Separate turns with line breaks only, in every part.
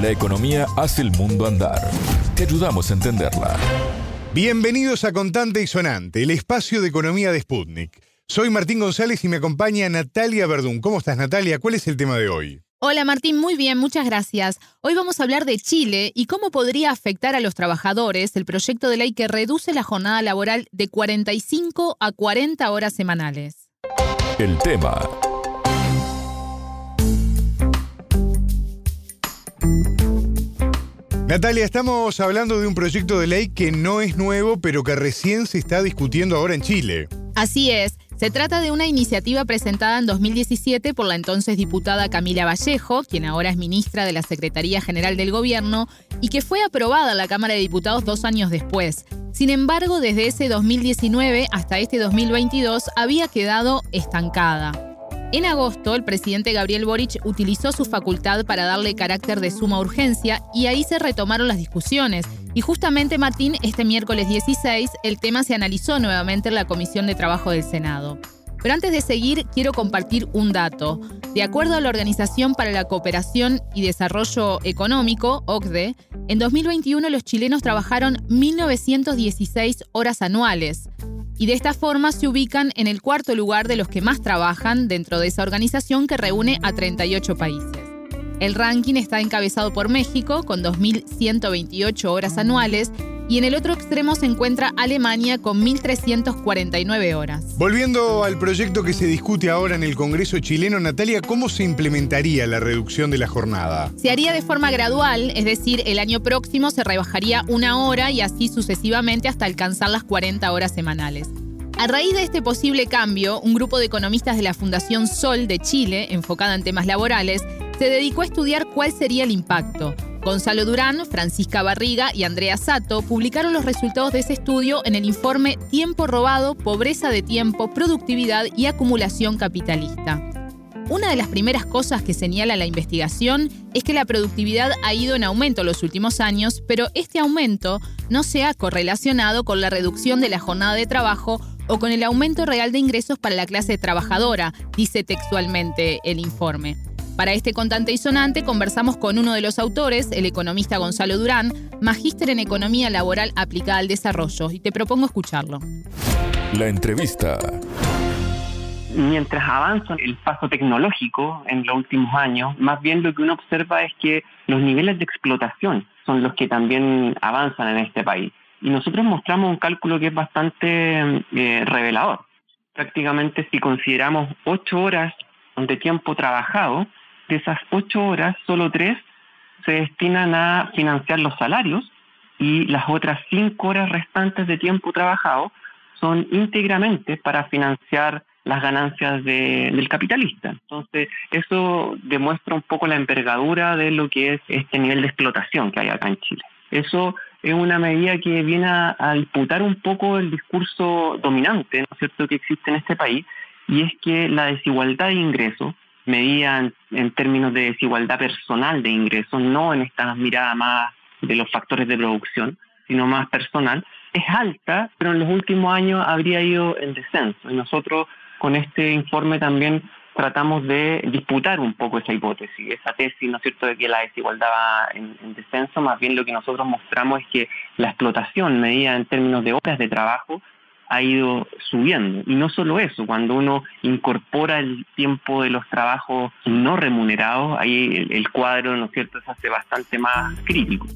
La economía hace el mundo andar. Te ayudamos a entenderla.
Bienvenidos a Contante y Sonante, el espacio de economía de Sputnik. Soy Martín González y me acompaña Natalia Verdún. ¿Cómo estás, Natalia? ¿Cuál es el tema de hoy?
Hola Martín, muy bien, muchas gracias. Hoy vamos a hablar de Chile y cómo podría afectar a los trabajadores el proyecto de ley que reduce la jornada laboral de 45 a 40 horas semanales.
El tema
Natalia, estamos hablando de un proyecto de ley que no es nuevo, pero que recién se está discutiendo ahora en Chile.
Así es. Se trata de una iniciativa presentada en 2017 por la entonces diputada Camila Vallejo, quien ahora es ministra de la Secretaría General del Gobierno, y que fue aprobada en la Cámara de Diputados dos años después. Sin embargo, desde ese 2019 hasta este 2022 había quedado estancada. En agosto, el presidente Gabriel Boric utilizó su facultad para darle carácter de suma urgencia y ahí se retomaron las discusiones. Y justamente, Martín, este miércoles 16, el tema se analizó nuevamente en la Comisión de Trabajo del Senado. Pero antes de seguir, quiero compartir un dato. De acuerdo a la Organización para la Cooperación y Desarrollo Económico, OCDE, en 2021 los chilenos trabajaron 1.916 horas anuales y de esta forma se ubican en el cuarto lugar de los que más trabajan dentro de esa organización que reúne a 38 países. El ranking está encabezado por México con 2.128 horas anuales y en el otro extremo se encuentra Alemania con 1.349 horas.
Volviendo al proyecto que se discute ahora en el Congreso chileno, Natalia, ¿cómo se implementaría la reducción de la jornada?
Se haría de forma gradual, es decir, el año próximo se rebajaría una hora y así sucesivamente hasta alcanzar las 40 horas semanales. A raíz de este posible cambio, un grupo de economistas de la Fundación Sol de Chile, enfocada en temas laborales, se dedicó a estudiar cuál sería el impacto. Gonzalo Durán, Francisca Barriga y Andrea Sato publicaron los resultados de ese estudio en el informe Tiempo robado, pobreza de tiempo, productividad y acumulación capitalista. Una de las primeras cosas que señala la investigación es que la productividad ha ido en aumento los últimos años, pero este aumento no se ha correlacionado con la reducción de la jornada de trabajo o con el aumento real de ingresos para la clase trabajadora, dice textualmente el informe. Para este contante y sonante conversamos con uno de los autores, el economista Gonzalo Durán, magíster en Economía Laboral aplicada al desarrollo, y te propongo escucharlo.
La entrevista.
Mientras avanza el paso tecnológico en los últimos años, más bien lo que uno observa es que los niveles de explotación son los que también avanzan en este país. Y nosotros mostramos un cálculo que es bastante eh, revelador. Prácticamente si consideramos ocho horas de tiempo trabajado, de esas ocho horas, solo tres se destinan a financiar los salarios y las otras cinco horas restantes de tiempo trabajado son íntegramente para financiar las ganancias del capitalista. Entonces, eso demuestra un poco la envergadura de lo que es este nivel de explotación que hay acá en Chile. Eso es una medida que viene a, a disputar un poco el discurso dominante, ¿no es cierto?, que existe en este país, y es que la desigualdad de ingresos medida en, términos de desigualdad personal de ingresos, no en esta mirada más de los factores de producción, sino más personal, es alta, pero en los últimos años habría ido en descenso. Y nosotros con este informe también tratamos de disputar un poco esa hipótesis, esa tesis, ¿no es cierto?, de que la desigualdad va en, en, descenso, más bien lo que nosotros mostramos es que la explotación medida en términos de horas de trabajo ha ido subiendo. Y no solo eso, cuando uno incorpora el tiempo de los trabajos no remunerados, ahí el, cuadro, ¿no es cierto?, se hace bastante más crítico.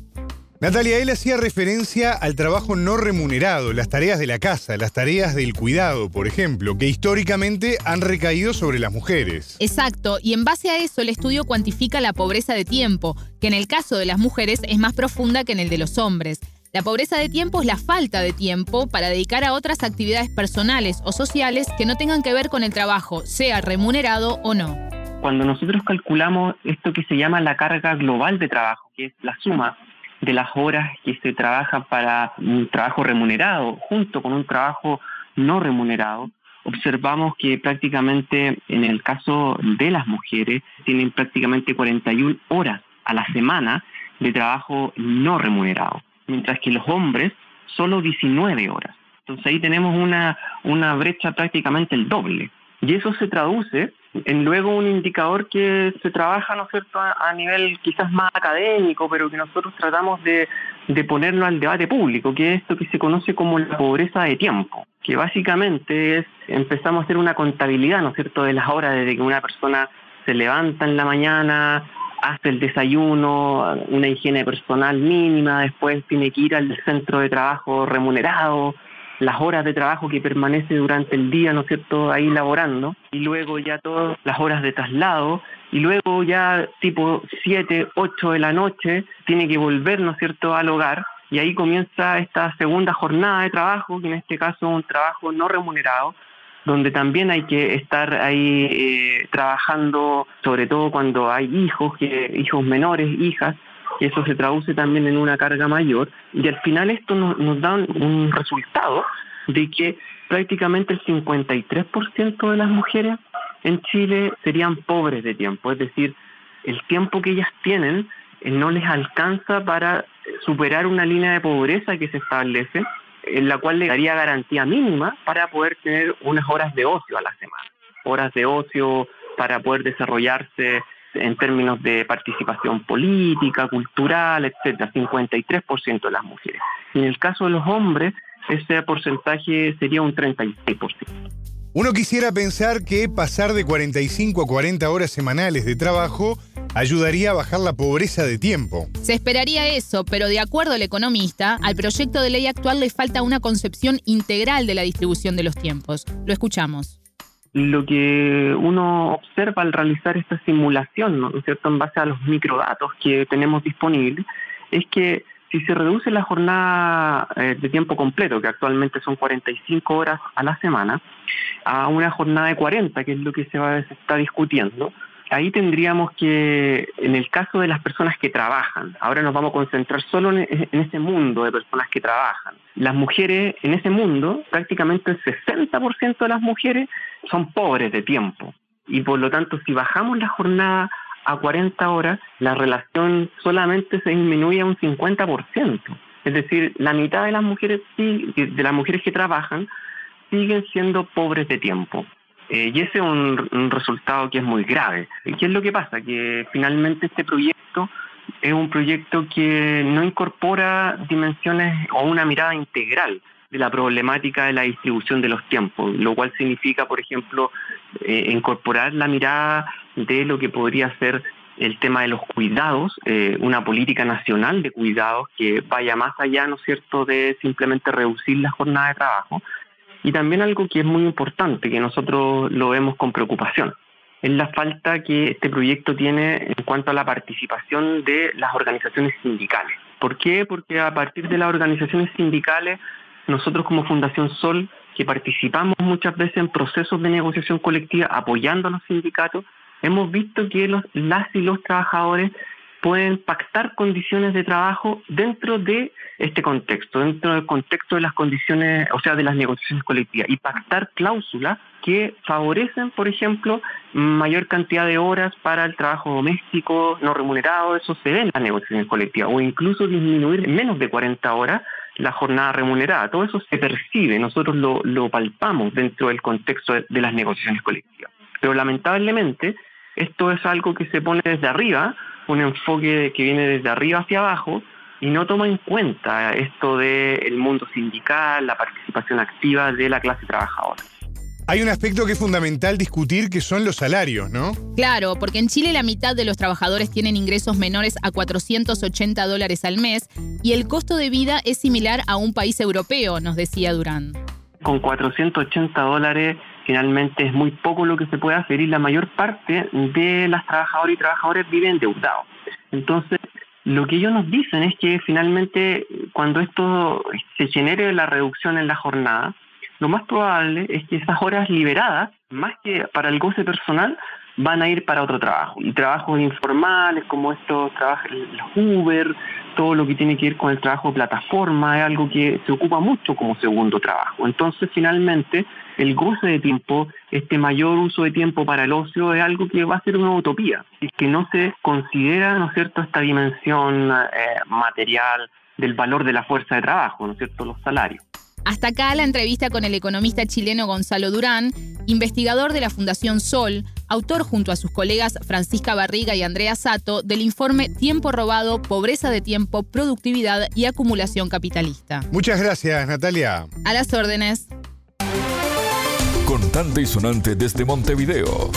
Natalia, él hacía referencia al trabajo no remunerado, las tareas de la casa, las tareas del cuidado, por ejemplo, que históricamente han recaído sobre las mujeres.
Exacto, y en base a eso el estudio cuantifica la pobreza de tiempo, que en el caso de las mujeres es más profunda que en el de los hombres. La pobreza de tiempo es la falta de tiempo para dedicar a otras actividades personales o sociales que no tengan que ver con el trabajo, sea remunerado o no.
Cuando nosotros calculamos esto que se llama la carga global de trabajo, que es la suma de las horas que se trabajan para un trabajo remunerado junto con un trabajo no remunerado, observamos que prácticamente en el caso de las mujeres tienen prácticamente 41 horas a la semana de trabajo no remunerado mientras que los hombres solo 19 horas. Entonces ahí tenemos una, una brecha prácticamente el doble. Y eso se traduce En luego un indicador que se trabaja, ¿no cierto?, a, nivel quizás más académico, pero que nosotros tratamos de, de ponerlo al debate público, que es esto que se conoce como la pobreza de tiempo, que básicamente es, empezamos a hacer una contabilidad, ¿no es cierto?, de las horas desde que una persona se levanta en la mañana, hace el desayuno, una higiene personal mínima, después tiene que ir al centro de trabajo remunerado, las horas de trabajo que permanece durante el día, ¿no es cierto?, ahí laborando, y luego ya todas las horas de traslado, y luego ya tipo 7, 8 de la noche tiene que volver, ¿no es cierto?, al hogar, y ahí comienza esta segunda jornada de trabajo, que en este caso es un trabajo no remunerado, donde también hay que estar ahí eh, trabajando, sobre todo cuando hay hijos, que, hijos menores, hijas, y eso se traduce también en una carga mayor, y al final esto nos, nos da un resultado de que prácticamente el 53% de las mujeres en Chile serían pobres de tiempo, es decir, el tiempo que ellas tienen eh, no les alcanza para superar una línea de pobreza que se establece en la cual le daría garantía mínima para poder tener unas horas de ocio a la semana, horas de ocio para poder desarrollarse en términos de participación política, cultural, etcétera, 53% de las mujeres. en el caso de los hombres, ese porcentaje sería un 36%.
Uno quisiera pensar que pasar de 45 a 40 horas semanales de trabajo ayudaría a bajar la pobreza de tiempo.
Se esperaría eso, pero de acuerdo al economista, al proyecto de ley actual le falta una concepción integral de la distribución de los tiempos. Lo escuchamos.
Lo que uno observa al realizar esta simulación, ¿no es cierto?, en base a los microdatos que tenemos disponibles, es que si se reduce la jornada eh, de tiempo completo, que actualmente son 45 horas a la semana, a una jornada de 40, que es lo que se, va, se está discutiendo, ahí tendríamos que, en el caso de las personas que trabajan, ahora nos vamos a concentrar solo en, ese mundo de personas que trabajan. Las mujeres en ese mundo, prácticamente el 60% de las mujeres son pobres de tiempo. Y por lo tanto, si bajamos la jornada a 40 horas, la relación solamente se disminuye a un 50%. Es decir, la mitad de las mujeres, de las mujeres que trabajan siguen siendo pobres de tiempo. Eh, y ese es un, resultado que es muy grave. ¿Qué es lo que pasa? Que finalmente este proyecto es un proyecto que no incorpora dimensiones o una mirada integral de la problemática de la distribución de los tiempos, lo cual significa, por ejemplo, eh, incorporar la mirada de lo que podría ser el tema de los cuidados, eh, una política nacional de cuidados que vaya más allá, ¿no es cierto?, de simplemente reducir la jornada de trabajo, y también algo que es muy importante, que nosotros lo vemos con preocupación, es la falta que este proyecto tiene en cuanto a la participación de las organizaciones sindicales. ¿Por qué? Porque a partir de las organizaciones sindicales, nosotros como Fundación Sol, que participamos muchas veces en procesos de negociación colectiva apoyando a los sindicatos, hemos visto que los, las y los trabajadores pueden pactar condiciones de trabajo dentro de este contexto, dentro del contexto de las condiciones, o sea, de las negociaciones colectivas, y pactar cláusulas que favorecen, por ejemplo, mayor cantidad de horas para el trabajo doméstico no remunerado, eso se ve en las negociaciones colectivas, o incluso disminuir en menos de 40 horas la jornada remunerada. Todo eso se percibe, nosotros lo, lo palpamos dentro del contexto de las negociaciones colectivas. Pero lamentablemente, esto es algo que se pone desde arriba, un enfoque que viene desde arriba hacia abajo y no toma en cuenta esto del mundo sindical, la participación activa de la clase trabajadora.
Hay un aspecto que es fundamental discutir que son los salarios, ¿no?
Claro, porque en Chile la mitad de los trabajadores tienen ingresos menores a 480 dólares al mes y el costo de vida es similar a un país europeo, nos decía Durán.
Con 480 dólares finalmente es muy poco lo que se puede hacer y la mayor parte de las trabajadoras y trabajadores viven endeudados. Entonces, lo que ellos nos dicen es que finalmente cuando esto se genere la reducción en la jornada, lo más probable es que esas horas liberadas, más que para el goce personal, van a ir para otro trabajo. Y trabajos informales como estos trabajos, los Uber, todo lo que tiene que ver con el trabajo de plataforma, es algo que se ocupa mucho como segundo trabajo. Entonces, finalmente, el goce de tiempo, este mayor uso de tiempo para el ocio, es algo que va a ser una utopía, y que no se considera, ¿no es cierto?, esta dimensión eh, material del valor de la fuerza de trabajo, ¿no es cierto?, los salarios.
Hasta acá la entrevista con el economista chileno Gonzalo Durán, investigador de la Fundación Sol, autor junto a sus colegas Francisca Barriga y Andrea Sato del informe Tiempo robado, pobreza de tiempo, productividad y acumulación capitalista.
Muchas gracias, Natalia.
A las órdenes.
Contante y sonante desde Montevideo.